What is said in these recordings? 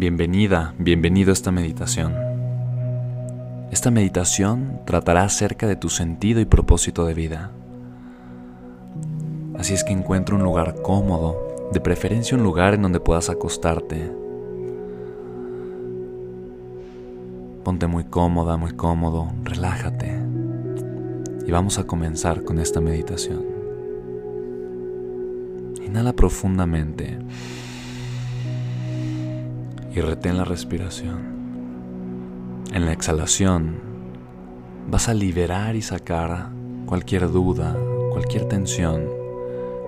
Bienvenida, bienvenido a esta meditación. Esta meditación tratará acerca de tu sentido y propósito de vida. Así es que encuentra un lugar cómodo, de preferencia un lugar en donde puedas acostarte. Ponte muy cómoda, muy cómodo, relájate. Y vamos a comenzar con esta meditación. Inhala profundamente y retén la respiración. En la exhalación vas a liberar y sacar cualquier duda, cualquier tensión,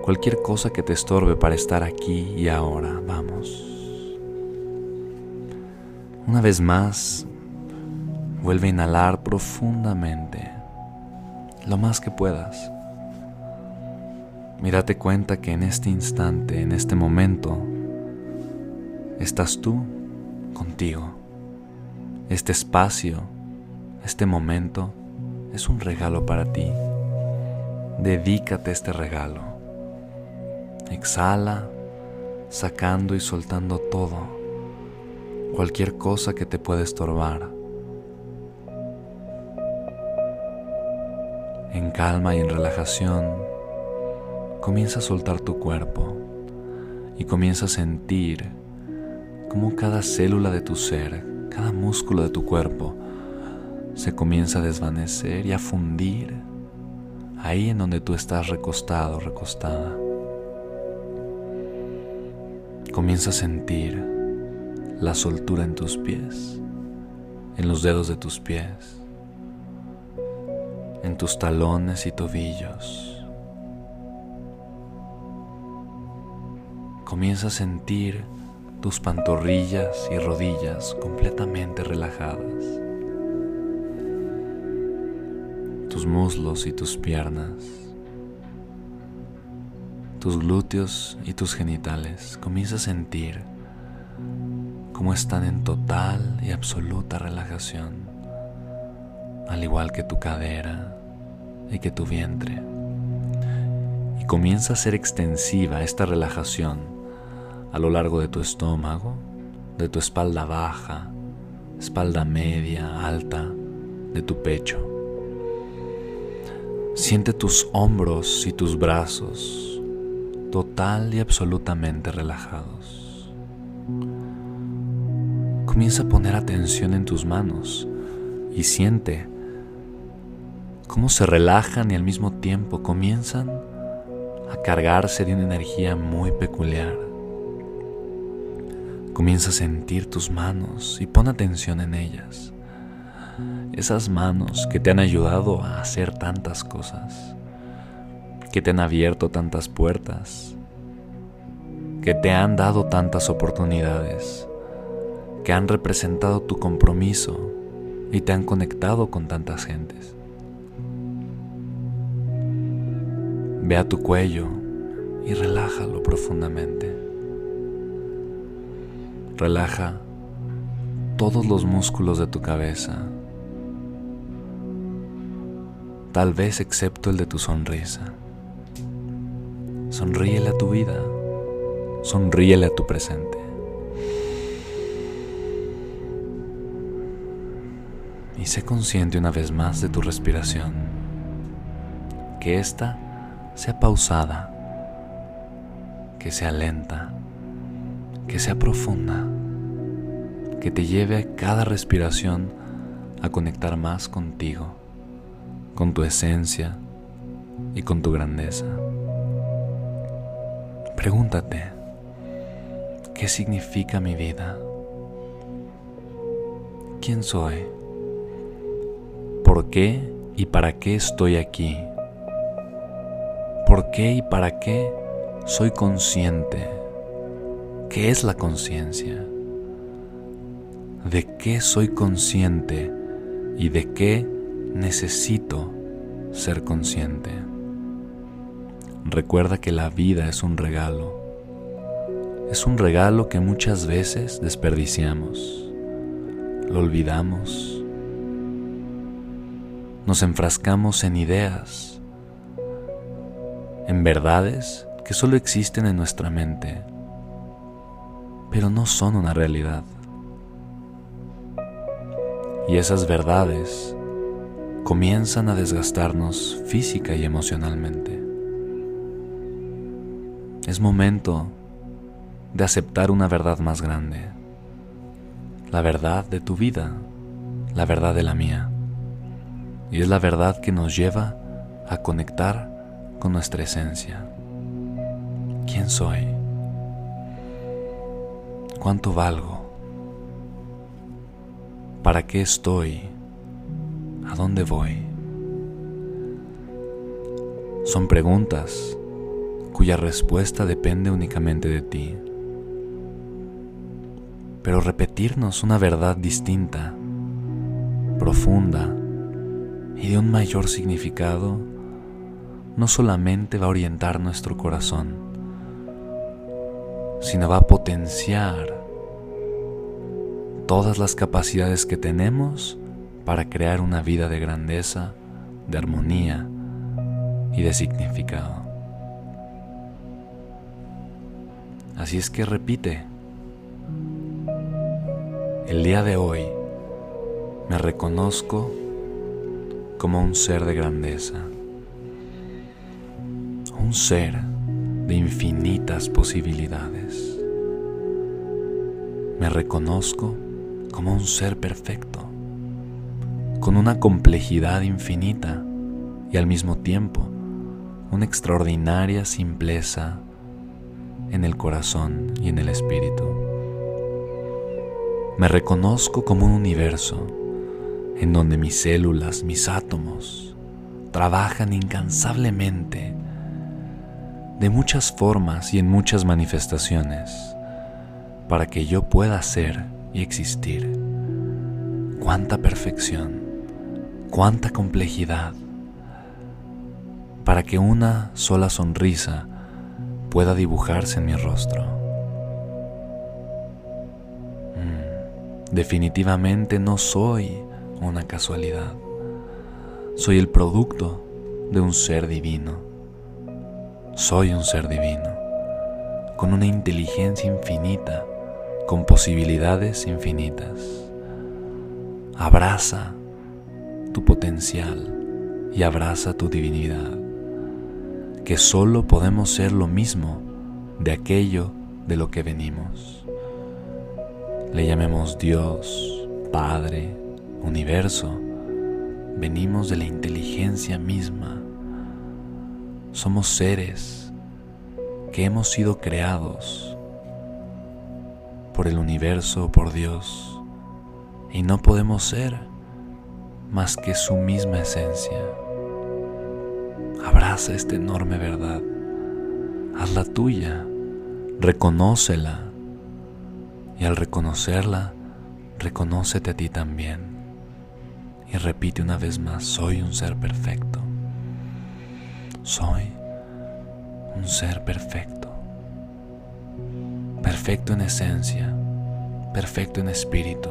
cualquier cosa que te estorbe para estar aquí y ahora. Vamos. Una vez más, vuelve a inhalar profundamente, lo más que puedas. Mírate cuenta que en este instante, en este momento, estás tú contigo. Este espacio, este momento es un regalo para ti. Dedícate a este regalo. Exhala, sacando y soltando todo, cualquier cosa que te pueda estorbar. En calma y en relajación, comienza a soltar tu cuerpo y comienza a sentir como cada célula de tu ser, cada músculo de tu cuerpo se comienza a desvanecer y a fundir ahí en donde tú estás recostado, recostada. Comienza a sentir la soltura en tus pies, en los dedos de tus pies, en tus talones y tobillos. Comienza a sentir tus pantorrillas y rodillas completamente relajadas, tus muslos y tus piernas, tus glúteos y tus genitales. Comienza a sentir cómo están en total y absoluta relajación, al igual que tu cadera y que tu vientre. Y comienza a ser extensiva esta relajación a lo largo de tu estómago, de tu espalda baja, espalda media, alta, de tu pecho. Siente tus hombros y tus brazos total y absolutamente relajados. Comienza a poner atención en tus manos y siente cómo se relajan y al mismo tiempo comienzan a cargarse de una energía muy peculiar. Comienza a sentir tus manos y pon atención en ellas. Esas manos que te han ayudado a hacer tantas cosas, que te han abierto tantas puertas, que te han dado tantas oportunidades, que han representado tu compromiso y te han conectado con tantas gentes. Ve a tu cuello y relájalo profundamente. Relaja todos los músculos de tu cabeza, tal vez excepto el de tu sonrisa. Sonríele a tu vida, sonríele a tu presente. Y sé consciente una vez más de tu respiración, que ésta sea pausada, que sea lenta, que sea profunda, que te lleve cada respiración a conectar más contigo, con tu esencia y con tu grandeza. Pregúntate, ¿qué significa mi vida? ¿Quién soy? ¿Por qué y para qué estoy aquí? ¿Por qué y para qué soy consciente? ¿Qué es la conciencia? ¿De qué soy consciente y de qué necesito ser consciente? Recuerda que la vida es un regalo. Es un regalo que muchas veces desperdiciamos. Lo olvidamos. Nos enfrascamos en ideas, en verdades que solo existen en nuestra mente, pero no son una realidad. Y esas verdades comienzan a desgastarnos física y emocionalmente. Es momento de aceptar una verdad más grande, la verdad de tu vida, la verdad de la mía. Y es la verdad que nos lleva a conectar con nuestra esencia. ¿Quién soy? ¿Cuánto valgo? ¿Para qué estoy? ¿A dónde voy? Son preguntas cuya respuesta depende únicamente de ti. Pero repetirnos una verdad distinta, profunda y de un mayor significado no solamente va a orientar nuestro corazón, sino va a potenciar todas las capacidades que tenemos para crear una vida de grandeza, de armonía y de significado. Así es que repite, el día de hoy me reconozco como un ser de grandeza, un ser de infinitas posibilidades. Me reconozco como un ser perfecto, con una complejidad infinita y al mismo tiempo una extraordinaria simpleza en el corazón y en el espíritu. Me reconozco como un universo en donde mis células, mis átomos, trabajan incansablemente de muchas formas y en muchas manifestaciones para que yo pueda ser y existir. Cuánta perfección, cuánta complejidad para que una sola sonrisa pueda dibujarse en mi rostro. Mm, definitivamente no soy una casualidad. Soy el producto de un ser divino. Soy un ser divino, con una inteligencia infinita, con posibilidades infinitas. Abraza tu potencial y abraza tu divinidad que solo podemos ser lo mismo de aquello de lo que venimos. Le llamemos Dios, Padre, Universo. Venimos de la inteligencia misma. Somos seres que hemos sido creados por el universo, por Dios, y no podemos ser más que su misma esencia. Abraza esta enorme verdad. Hazla tuya. Reconócela. Y al reconocerla, reconócete a ti también. Y repite una vez más, soy un ser perfecto. Soy un ser perfecto. Perfecto en esencia, perfecto en espíritu,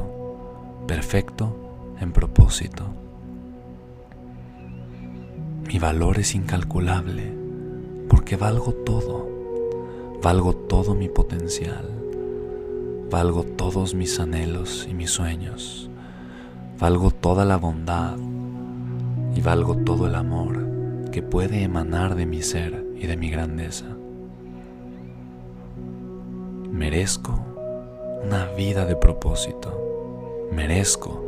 perfecto en propósito. Mi valor es incalculable porque valgo todo, valgo todo mi potencial, valgo todos mis anhelos y mis sueños, valgo toda la bondad y valgo todo el amor que puede emanar de mi ser y de mi grandeza. Merezco una vida de propósito, merezco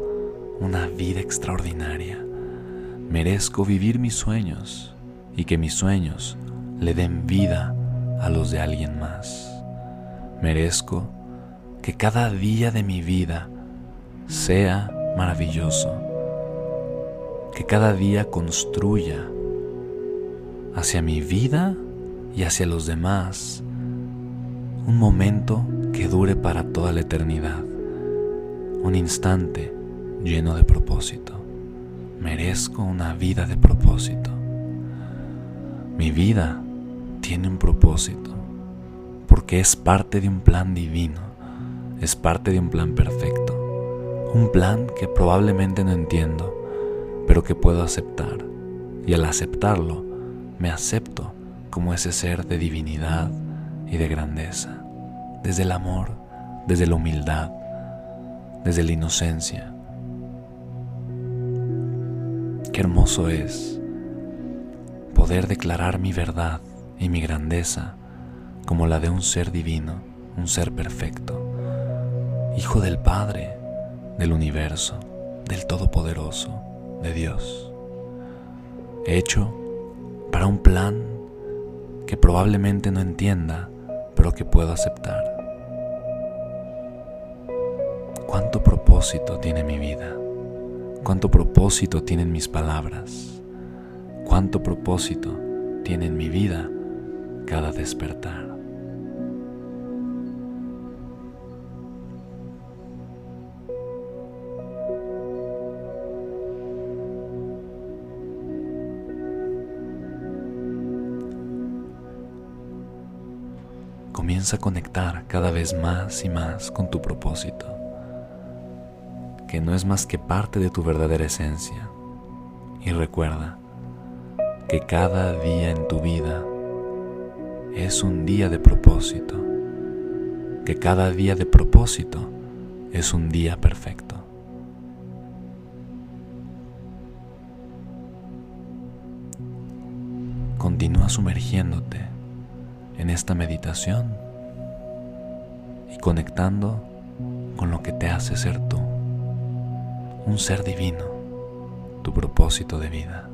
una vida extraordinaria, merezco vivir mis sueños y que mis sueños le den vida a los de alguien más. Merezco que cada día de mi vida sea maravilloso, que cada día construya hacia mi vida y hacia los demás un momento que dure para toda la eternidad, un instante lleno de propósito. Merezco una vida de propósito. Mi vida tiene un propósito, porque es parte de un plan divino, es parte de un plan perfecto, un plan que probablemente no entiendo, pero que puedo aceptar, y al aceptarlo, me acepto como ese ser de divinidad y de grandeza, desde el amor, desde la humildad, desde la inocencia. Qué hermoso es poder declarar mi verdad y mi grandeza como la de un ser divino, un ser perfecto, hijo del Padre, del universo, del Todopoderoso, de Dios, hecho para un plan que probablemente no entienda, pero que puedo aceptar. ¿Cuánto propósito tiene mi vida? ¿Cuánto propósito tienen mis palabras? ¿Cuánto propósito tiene en mi vida cada despertar. A conectar cada vez más y más con tu propósito, que no es más que parte de tu verdadera esencia. Y recuerda que cada día en tu vida es un día de propósito, que cada día de propósito es un día perfecto. Continúa sumergiéndote en esta meditación conectando con lo que te hace ser tú, un ser divino, tu propósito de vida.